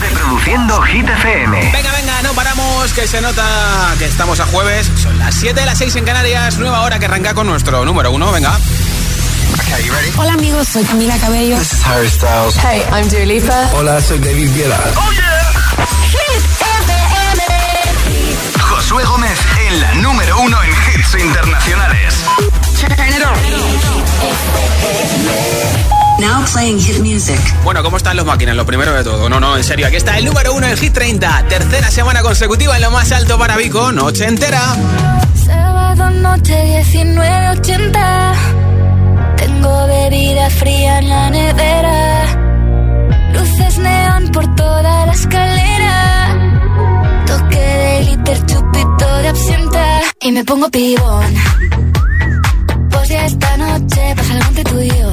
Reproduciendo Hit FM. Venga, venga, no paramos, que se nota que estamos a jueves. Son las 7 de las 6 en Canarias, nueva hora que arranca con nuestro número uno. Venga. Hola amigos, soy Camila Cabello. This is Harry Styles. Hey, I'm Dua Lipa. Hola, soy David Guetta. ¡Oh, yeah! Hit FM. Josué Gómez en la número uno en hits internacionales. Now playing hit music. Bueno, ¿cómo están los máquinas? Lo primero de todo. No, no, en serio. Aquí está el número uno en Hit 30. Tercera semana consecutiva en lo más alto para Vico. Noche entera. Sábado noche 19.80. Tengo bebida fría en la nevera. Luces neón por toda la escalera. Toque de liter, chupito de absenta. Y me pongo pibón. Pues ya esta noche pasa algo entre tú y yo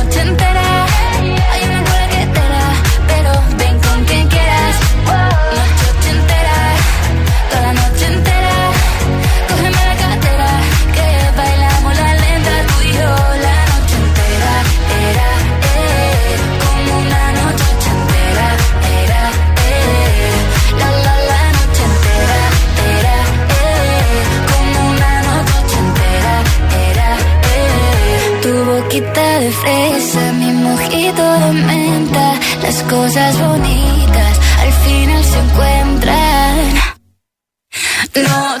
boquita de fresa, mi mojito de menta, las cosas bonitas al final se encuentran. Noche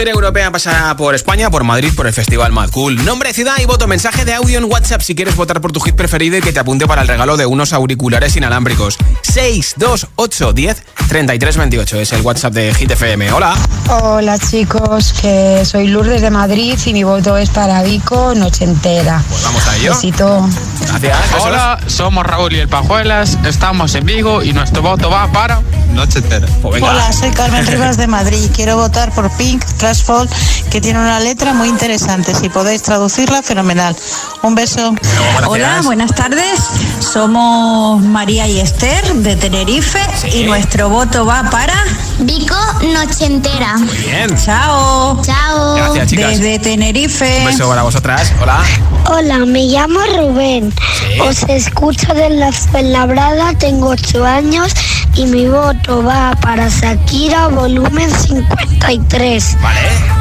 Gira europea pasa por España, por Madrid, por el Festival Mad Cool. Nombre, ciudad y voto. Mensaje de audio en WhatsApp si quieres votar por tu hit preferido y que te apunte para el regalo de unos auriculares inalámbricos. 628 10 33 28 es el WhatsApp de Hit FM. Hola. Hola chicos, que soy Lourdes de Madrid y mi voto es para Vico Noche Entera. Pues vamos a ello. Besito. Gracias. Hola, somos Raúl y el Pajuelas, estamos en Vigo y nuestro voto va para Noche Entera. es. Pues venga. Hola, soy Carmen Rivas de Madrid. Quiero votar por Pink Trashfall, que tiene una letra muy interesante. Si podéis traducirla, fenomenal. Un beso. Hola, buenas tardes. Somos María y Esther de Tenerife y nuestro voto va para Vico Noche Entera. Muy bien. Chao. Chao. Gracias, chicas. Desde Tenerife. Un beso para vosotras. Hola. Hola, me llamo Rubén. Sí. Os escucho de la Fuenlabrada, tengo 8 años y mi voto va para Shakira volumen 53. Vale.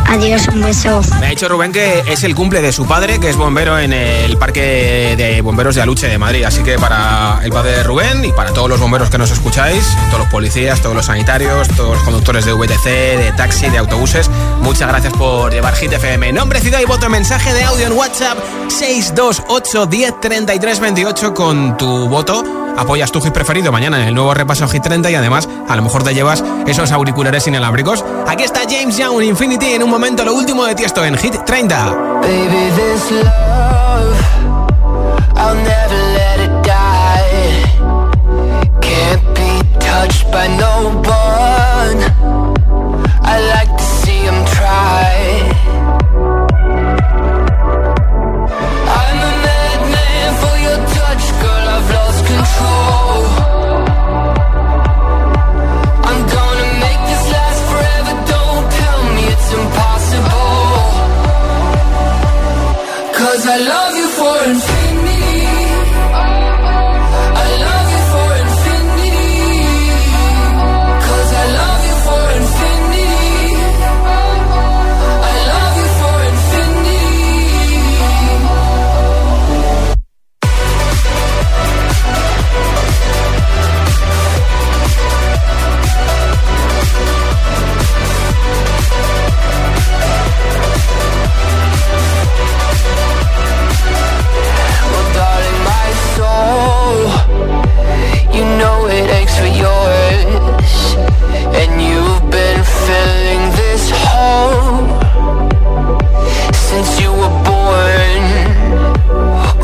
Adiós, un beso. Me ha dicho Rubén que es el cumple de su padre, que es bombero en el Parque de Bomberos de Aluche de Madrid. Así que para el padre de Rubén y para todos los bomberos que nos escucháis, todos los policías, todos los sanitarios, todos los conductores de VTC, de taxi, de autobuses, muchas gracias por llevar Hit FM. Nombre, ciudad y voto, mensaje de audio en WhatsApp 628 10 33 28 con tu voto. Apoyas tu hit preferido mañana en el nuevo repaso Hit 30 y además a lo mejor te llevas esos auriculares inalámbricos. Aquí está James Young Infinity en un momento lo último de Tiesto en Hit 30. Baby, this love, I'll never let it die. Touched by no I love you since you were born.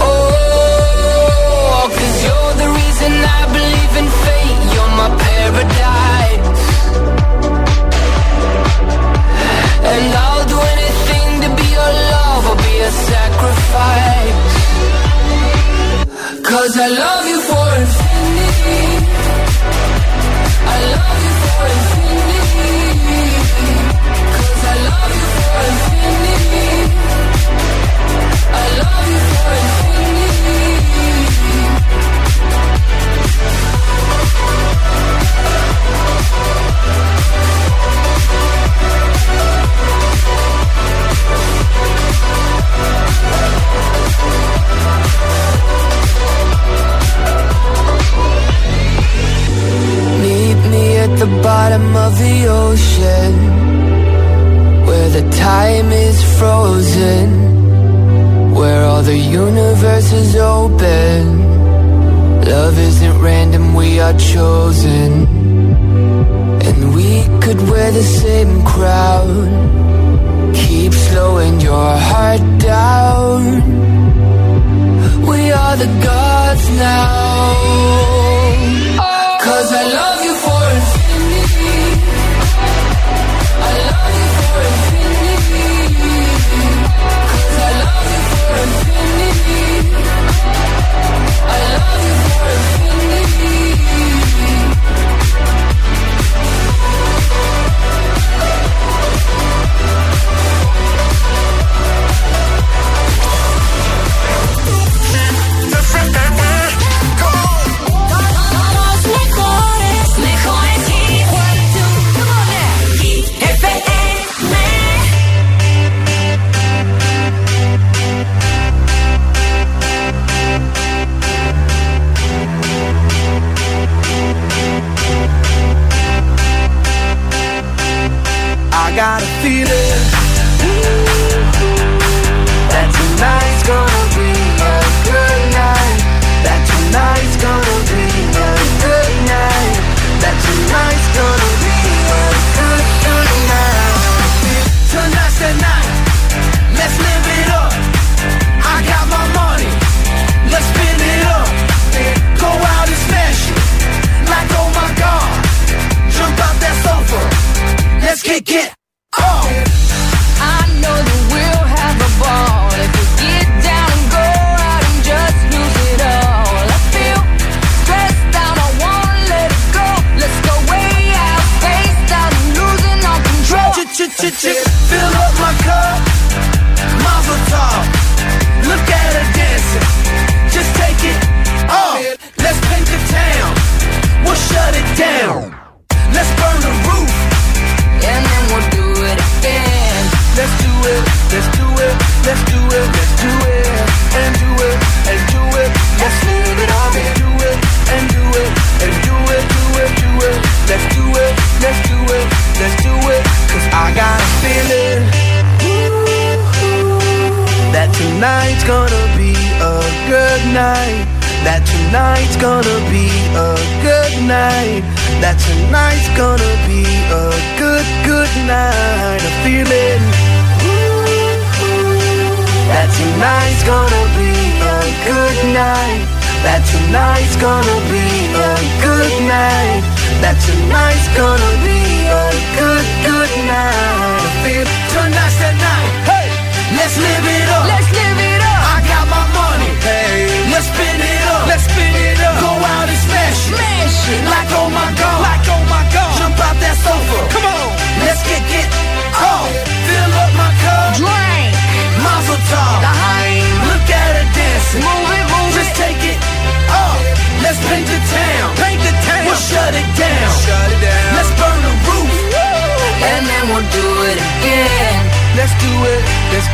Oh, cause you're the reason I believe in fate. You're my paradise, and I'll do anything to be your love. I'll be a sacrifice. Cause I love you for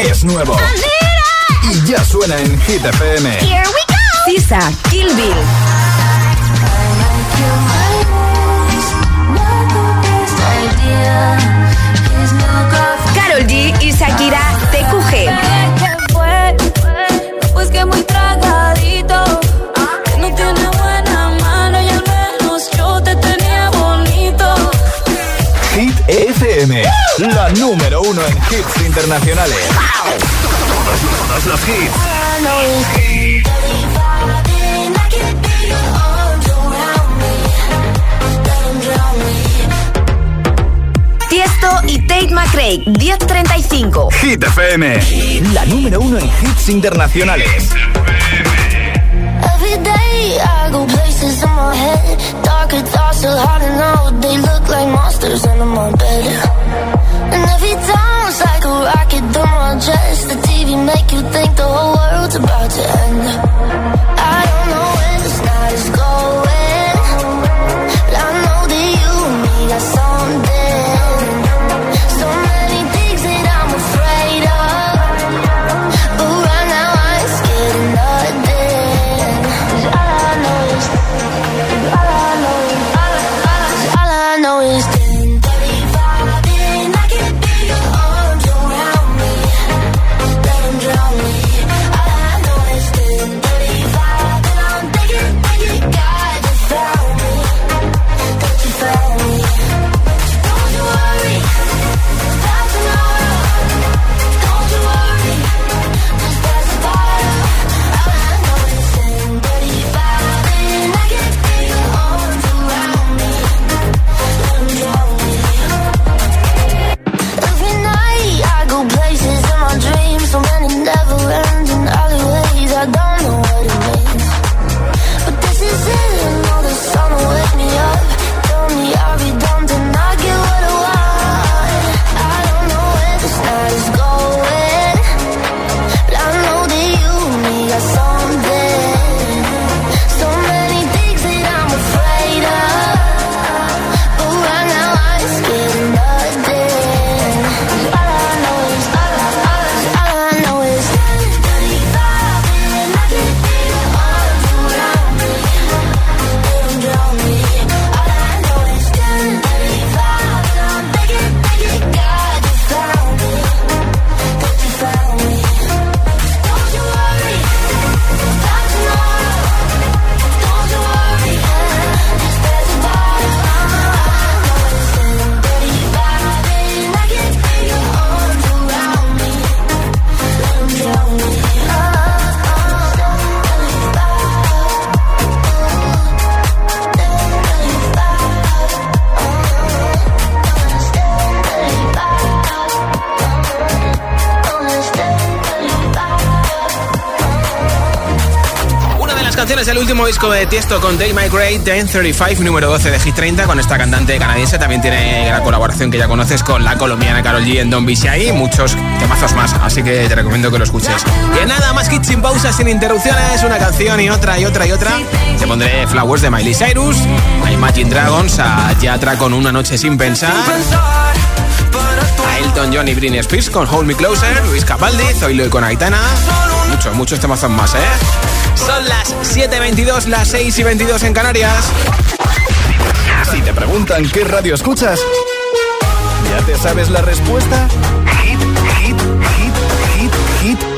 Es nuevo. Y ya suena en Hit FM. Here we go. Sisa, Kill Bill. Carol G y Shakira, TQG. ¿Qué fue? Pues que muy tragadito. FM, la número uno en hits internacionales. Todos los hits. Tiesto y Tate McRae, 1035. Hit FM, la número uno en hits internacionales. Every day I go places in my head. Darker thoughts are hard to know. They look like monsters under my bed. And every time it's like a rocket through my chest. The TV make you think the whole world's about to end. I don't know when this night is going. But I know that you and me got Tiesto con Dale My Great, 1035, número 12 de Hit 30, con esta cantante canadiense. También tiene la colaboración que ya conoces con la colombiana Carol G en Don Bici y muchos temazos más. Así que te recomiendo que lo escuches. Y nada más hits sin pausas, sin interrupciones, una canción y otra y otra y otra. Te pondré Flowers de Miley Cyrus, a Imagine Dragons, a Yatra con Una Noche Sin Pensar. A Elton John y Britney Spears con Hold Me Closer, Luis Capaldi, Zoilo y con Aitana. Muchos, muchos temazos más, ¿eh? Son las 7.22, las 6 y 22 en Canarias. Si te preguntan qué radio escuchas, ¿ya te sabes la respuesta?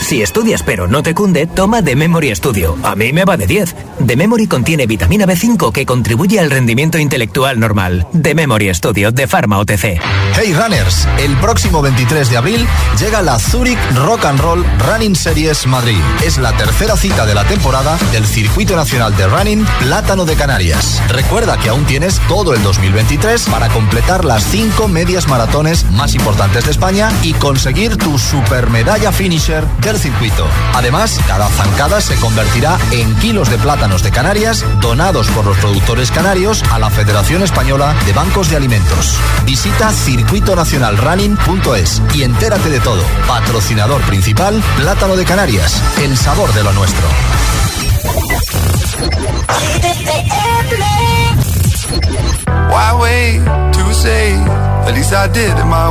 Si estudias pero no te cunde, toma The Memory Studio. A mí me va de 10. The Memory contiene vitamina B5 que contribuye al rendimiento intelectual normal. The Memory Studio de Pharma OTC. Hey Runners, el próximo 23 de abril llega la Zurich Rock and Roll Running Series Madrid. Es la tercera cita de la temporada del Circuito Nacional de Running Plátano de Canarias. Recuerda que aún tienes todo el 2023 para completar las 5 medias maratones más importantes de España y conseguir tu super medalla finisher circuito. Además, cada zancada se convertirá en kilos de plátanos de Canarias donados por los productores canarios a la Federación Española de Bancos de Alimentos. Visita circuitonacionalrunning.es y entérate de todo. Patrocinador principal, Plátano de Canarias, el sabor de lo nuestro. To say? My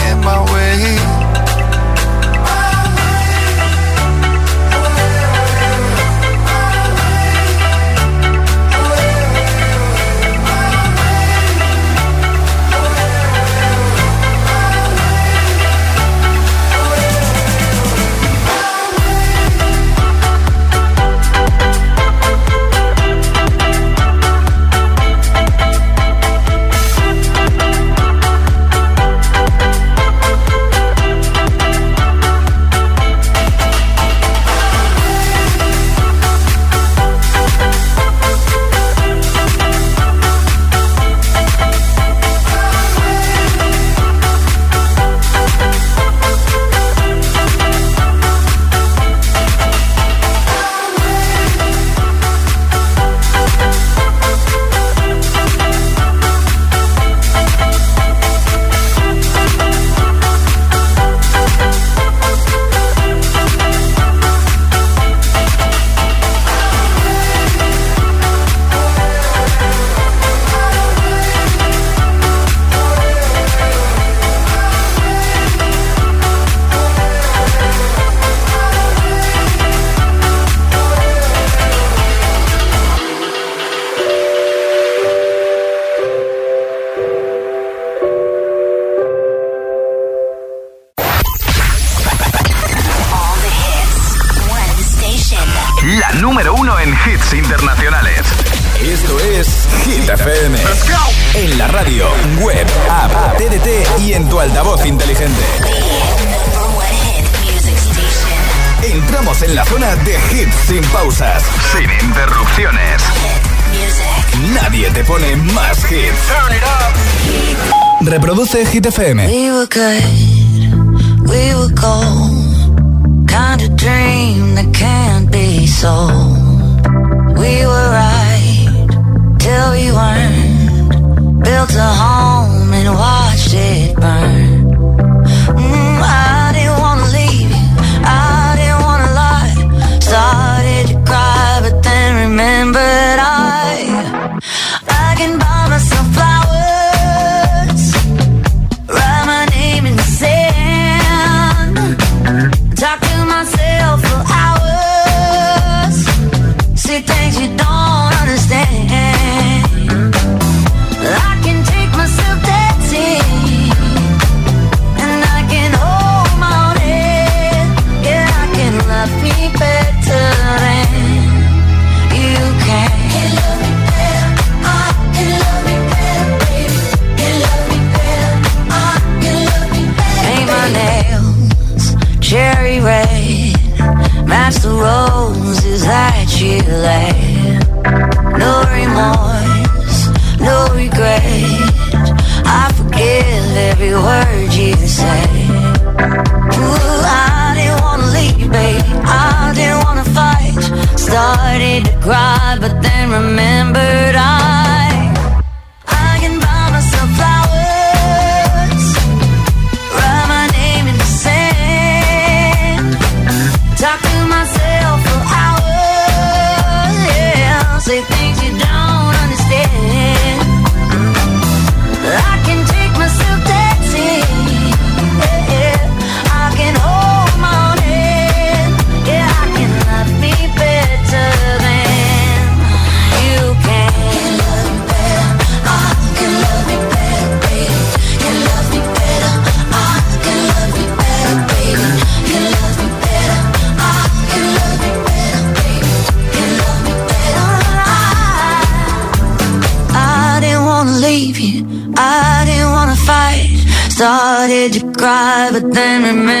te pone más hits. Turn it up. Reproduce Hit We were good, we were gold. Kind of dream that can't be sold. We were right till we weren't. Built a home and watched it burn. No remorse, no regret. I forgive every word you said. Ooh, I didn't wanna leave. I didn't wanna fight. Started to cry, but then remember everything remains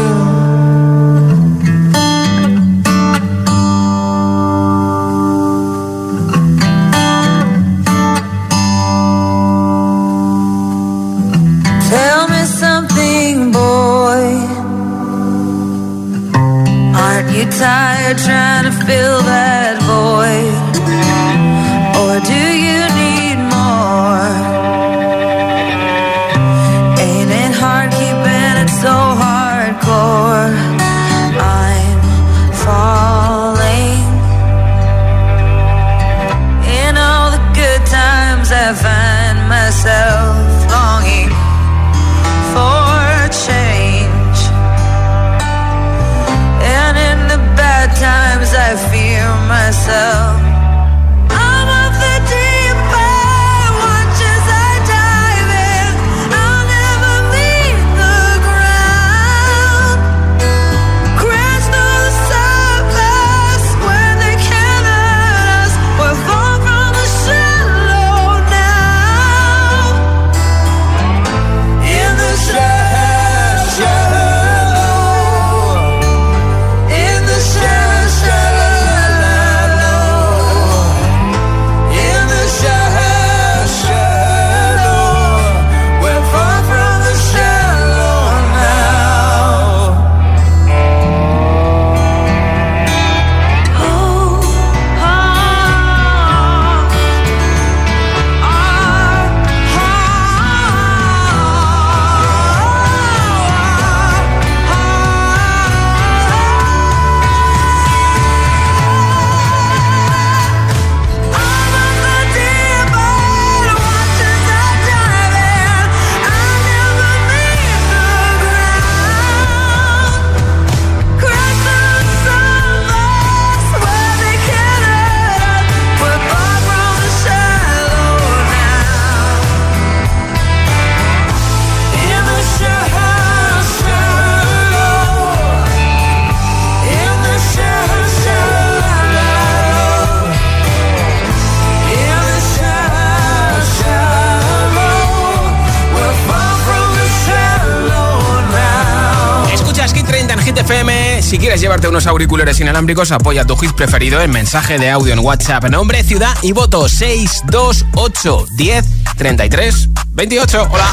Unos auriculares inalámbricos, apoya tu hit preferido en mensaje de audio en WhatsApp. Nombre, ciudad y voto 628 10 33 28. Hola.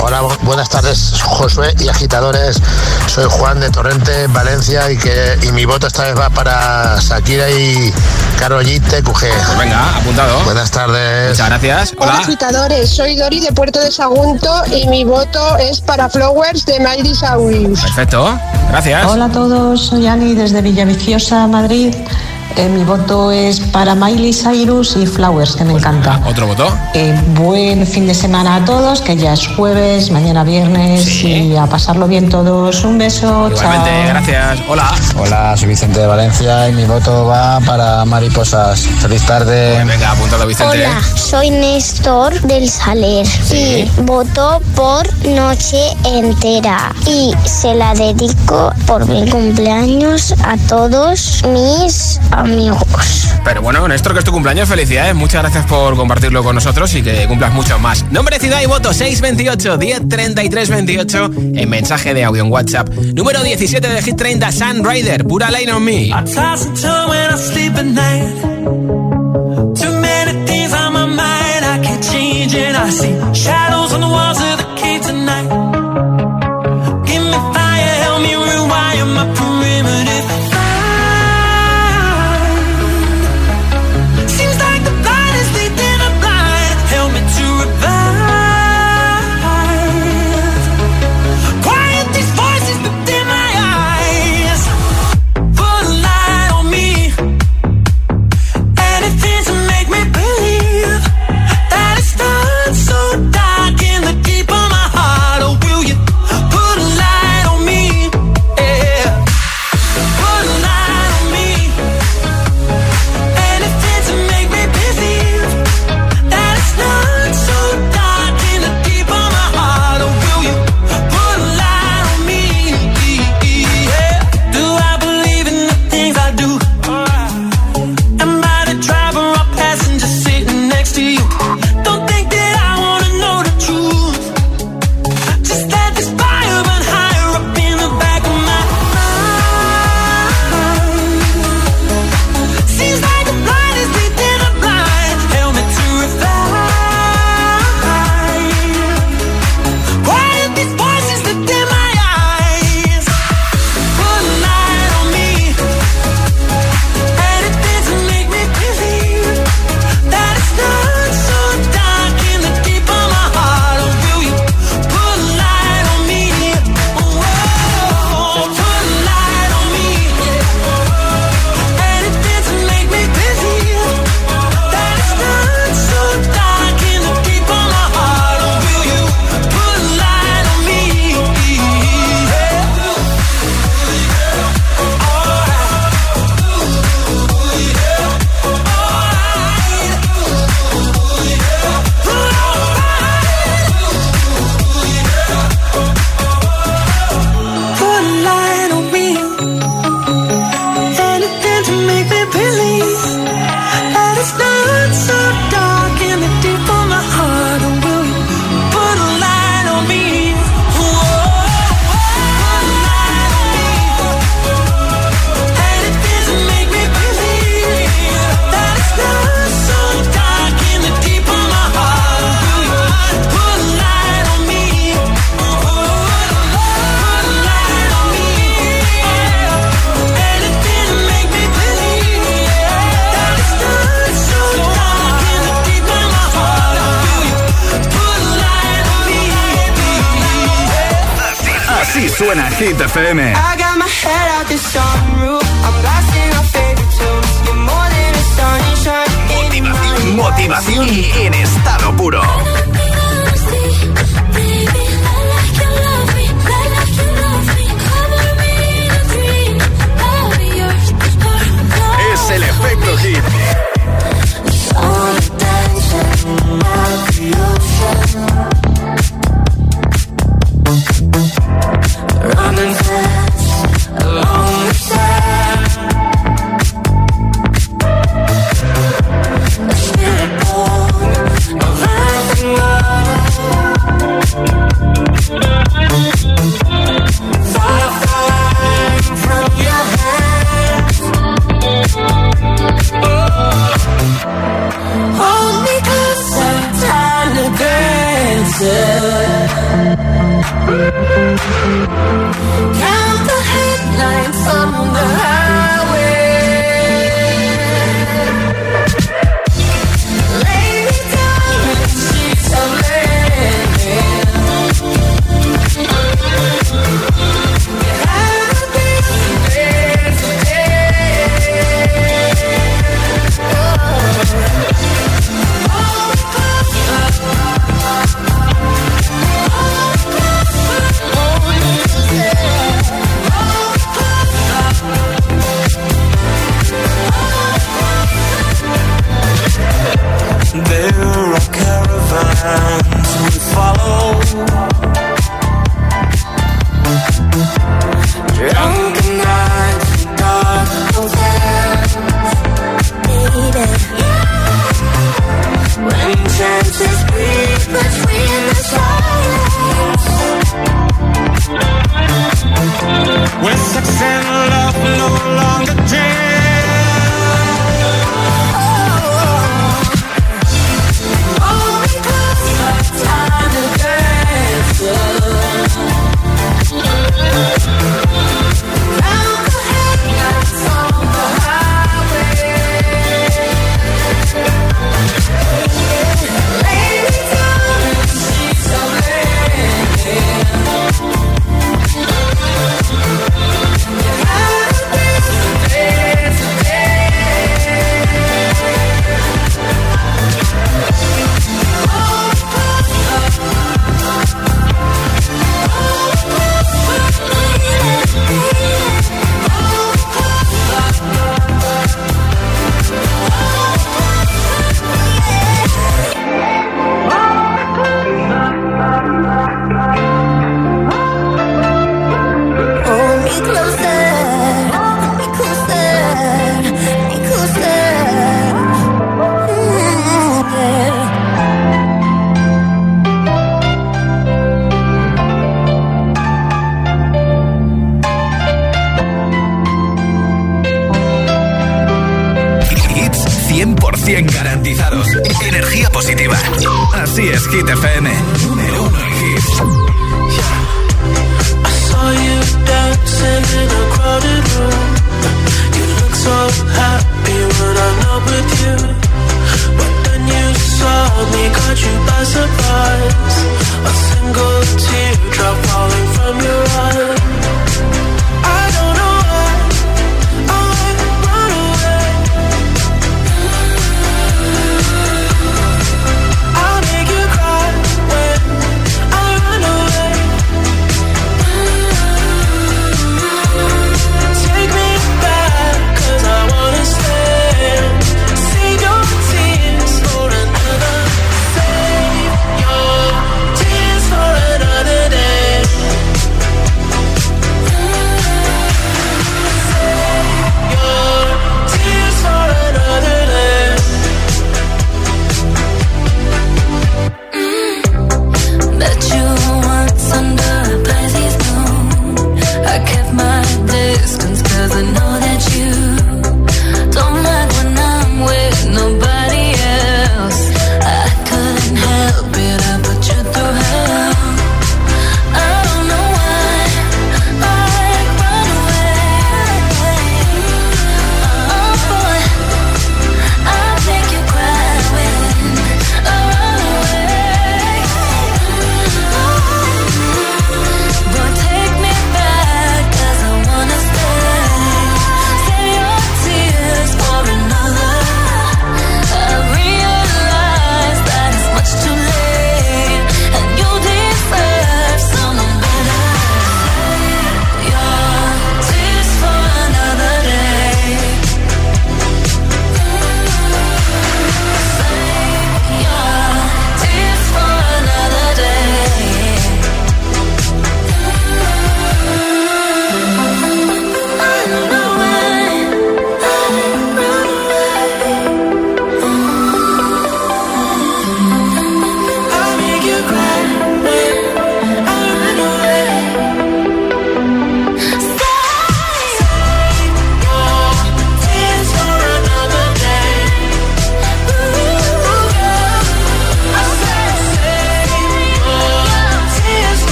Hola, buenas tardes, Josué y agitadores. Soy Juan de Torrente, Valencia, y que y mi voto esta vez va para Shakira y Karol G TQG. Pues venga, apuntado. Buenas tardes. Muchas gracias. Hola, agitadores. Soy Dori de Puerto de Sagunto y mi voto es para Flowers de Miley Cyrus. Perfecto. Gracias. Hola a todos. Soy Ani desde Villaviciosa, Madrid. Eh, mi voto es para Miley Cyrus y Flowers, que me encanta. ¿Otro voto? Eh, buen fin de semana a todos, que ya es jueves, mañana viernes y a pasarlo bien todos. Un beso, Igualmente, chao. gracias. Hola. Hola, soy Vicente de Valencia y mi voto va para Mariposas. Feliz tarde. Pues venga, apuntado Vicente. Hola, soy Néstor del Saler y voto por Noche Entera y se la dedico por mi cumpleaños a todos mis amigos. Pero bueno, Néstor, que es tu cumpleaños, felicidades. Muchas gracias por compartirlo con nosotros y que cumplas mucho más. Nombre, ciudad y voto 628 10 33 28 en mensaje de audio en WhatsApp. Número 17 de Hit 30, Sun Rider, Pura Line on Me. I toss and turn when I sleep at night. Too many things on my mind, I can't change it. I see shadows on the walls of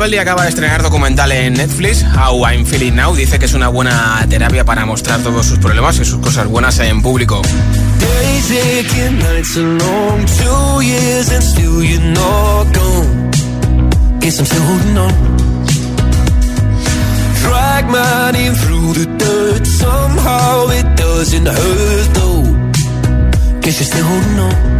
Cabelli acaba de estrenar documental en Netflix, How I'm Feeling Now. Dice que es una buena terapia para mostrar todos sus problemas y sus cosas buenas en público. Drag my name through the dirt. Somehow it doesn't hurt though. Guess you're still holding on.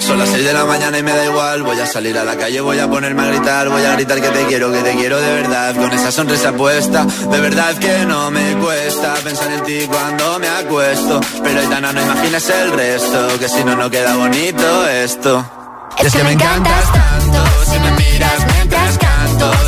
Son las 6 de la mañana y me da igual. Voy a salir a la calle, voy a ponerme a gritar. Voy a gritar que te quiero, que te quiero de verdad. Con esa sonrisa puesta, de verdad que no me cuesta pensar en ti cuando me acuesto. Pero Aitana, no imaginas el resto, que si no, no queda bonito esto. Es que me encantas tanto, si me miras mientras canto,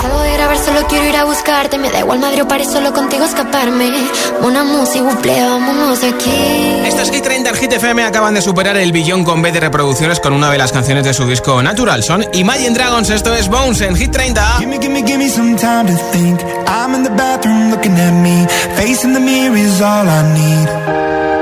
Salgo de grabar, solo quiero ir a buscarte. Me da igual madre o paré solo contigo escaparme. Una música, buple, vámonos de aquí. Estos Hit 30 en Hit FM acaban de superar el billón con B de reproducciones con una de las canciones de su disco Natural Son. Imagine Dragons, esto es Bones en Hit 30. Gimme, gimme, gimme some time to think. I'm in the bathroom looking at me. Facing the mirror is all I need.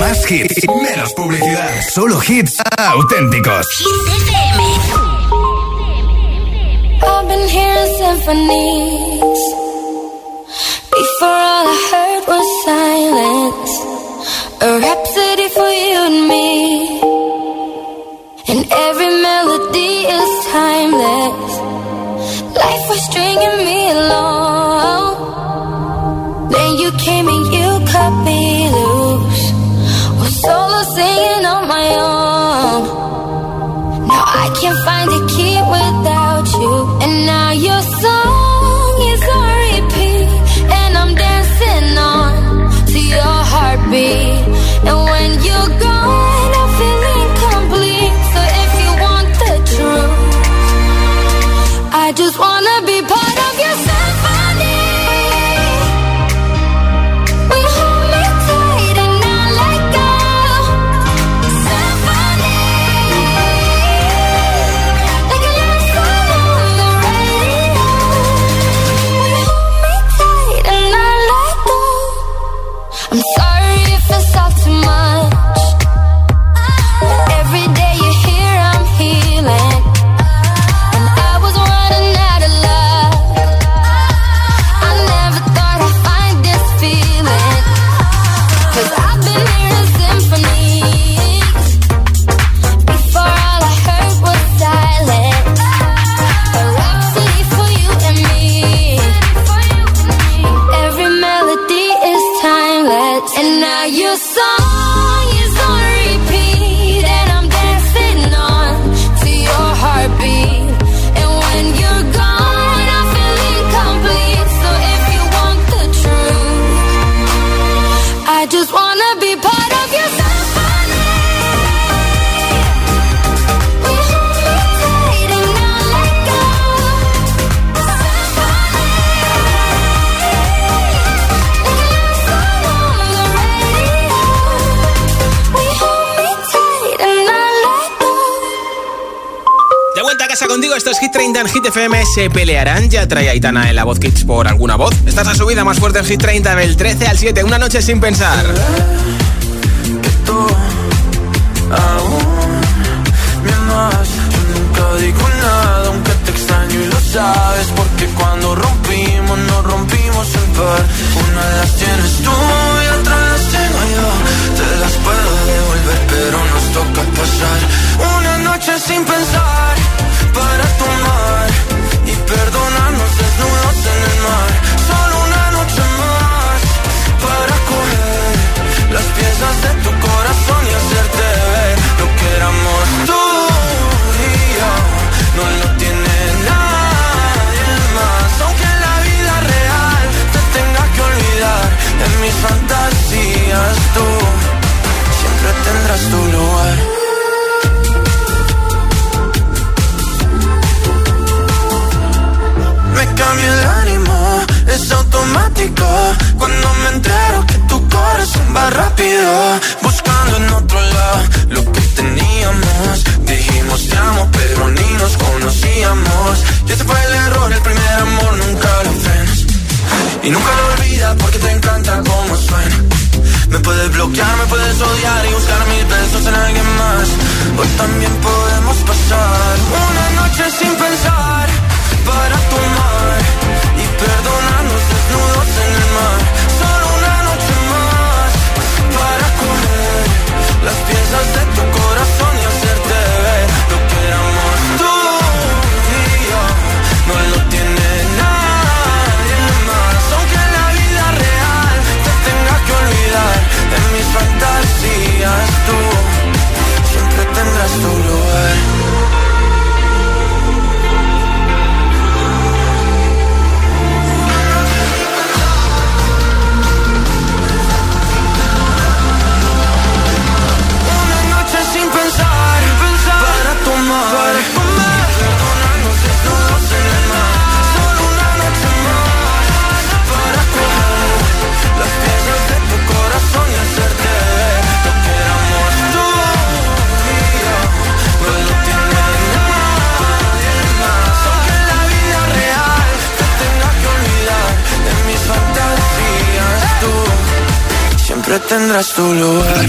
Más hits, menos publicidad. Solo hits auténticos. I've been hearing symphonies. Before all I heard was silence. A rhapsody for you and me. And every melody is timeless. Life was stringing me along. Then you came and you cut me loose. 30 en Hit FM se pelearán. Ya trae Aitana en la voz Kids por alguna voz. Esta es la subida más fuerte en Hit 30 del 13 al 7. Una noche sin pensar.